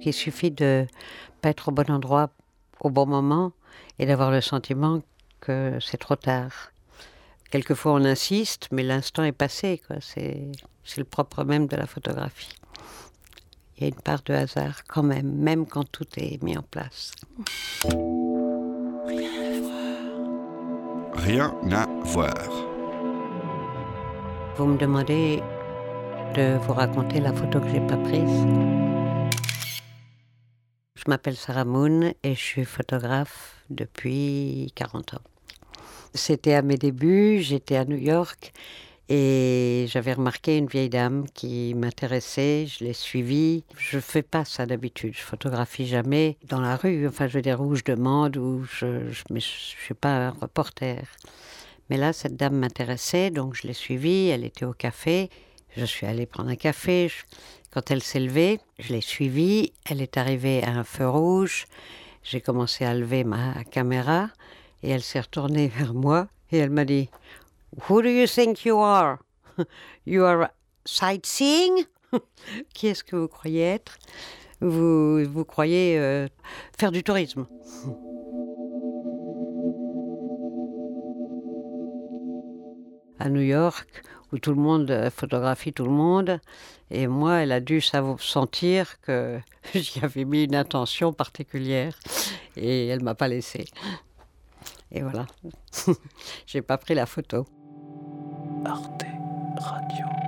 qu'il suffit de pas être au bon endroit au bon moment et d'avoir le sentiment que c'est trop tard. Quelquefois on insiste, mais l'instant est passé. C'est, le propre même de la photographie. Il y a une part de hasard quand même, même quand tout est mis en place. Rien à voir. Vous me demandez de vous raconter la photo que j'ai pas prise. Je m'appelle Sarah Moon et je suis photographe depuis 40 ans. C'était à mes débuts, j'étais à New York et j'avais remarqué une vieille dame qui m'intéressait, je l'ai suivie. Je fais pas ça d'habitude, je photographie jamais dans la rue, enfin je veux dire où je demande ou je, je, mais je suis pas un reporter. Mais là, cette dame m'intéressait, donc je l'ai suivie, elle était au café. Je suis allée prendre un café. Quand elle s'est levée, je l'ai suivie. Elle est arrivée à un feu rouge. J'ai commencé à lever ma caméra et elle s'est retournée vers moi et elle m'a dit Who do you think you are? You are sightseeing? Qui est-ce que vous croyez être? Vous, vous croyez euh, faire du tourisme? À New York, où tout le monde euh, photographie tout le monde. Et moi, elle a dû sentir que j'y avais mis une attention particulière. Et elle m'a pas laissé. Et voilà. J'ai pas pris la photo. Arte Radio.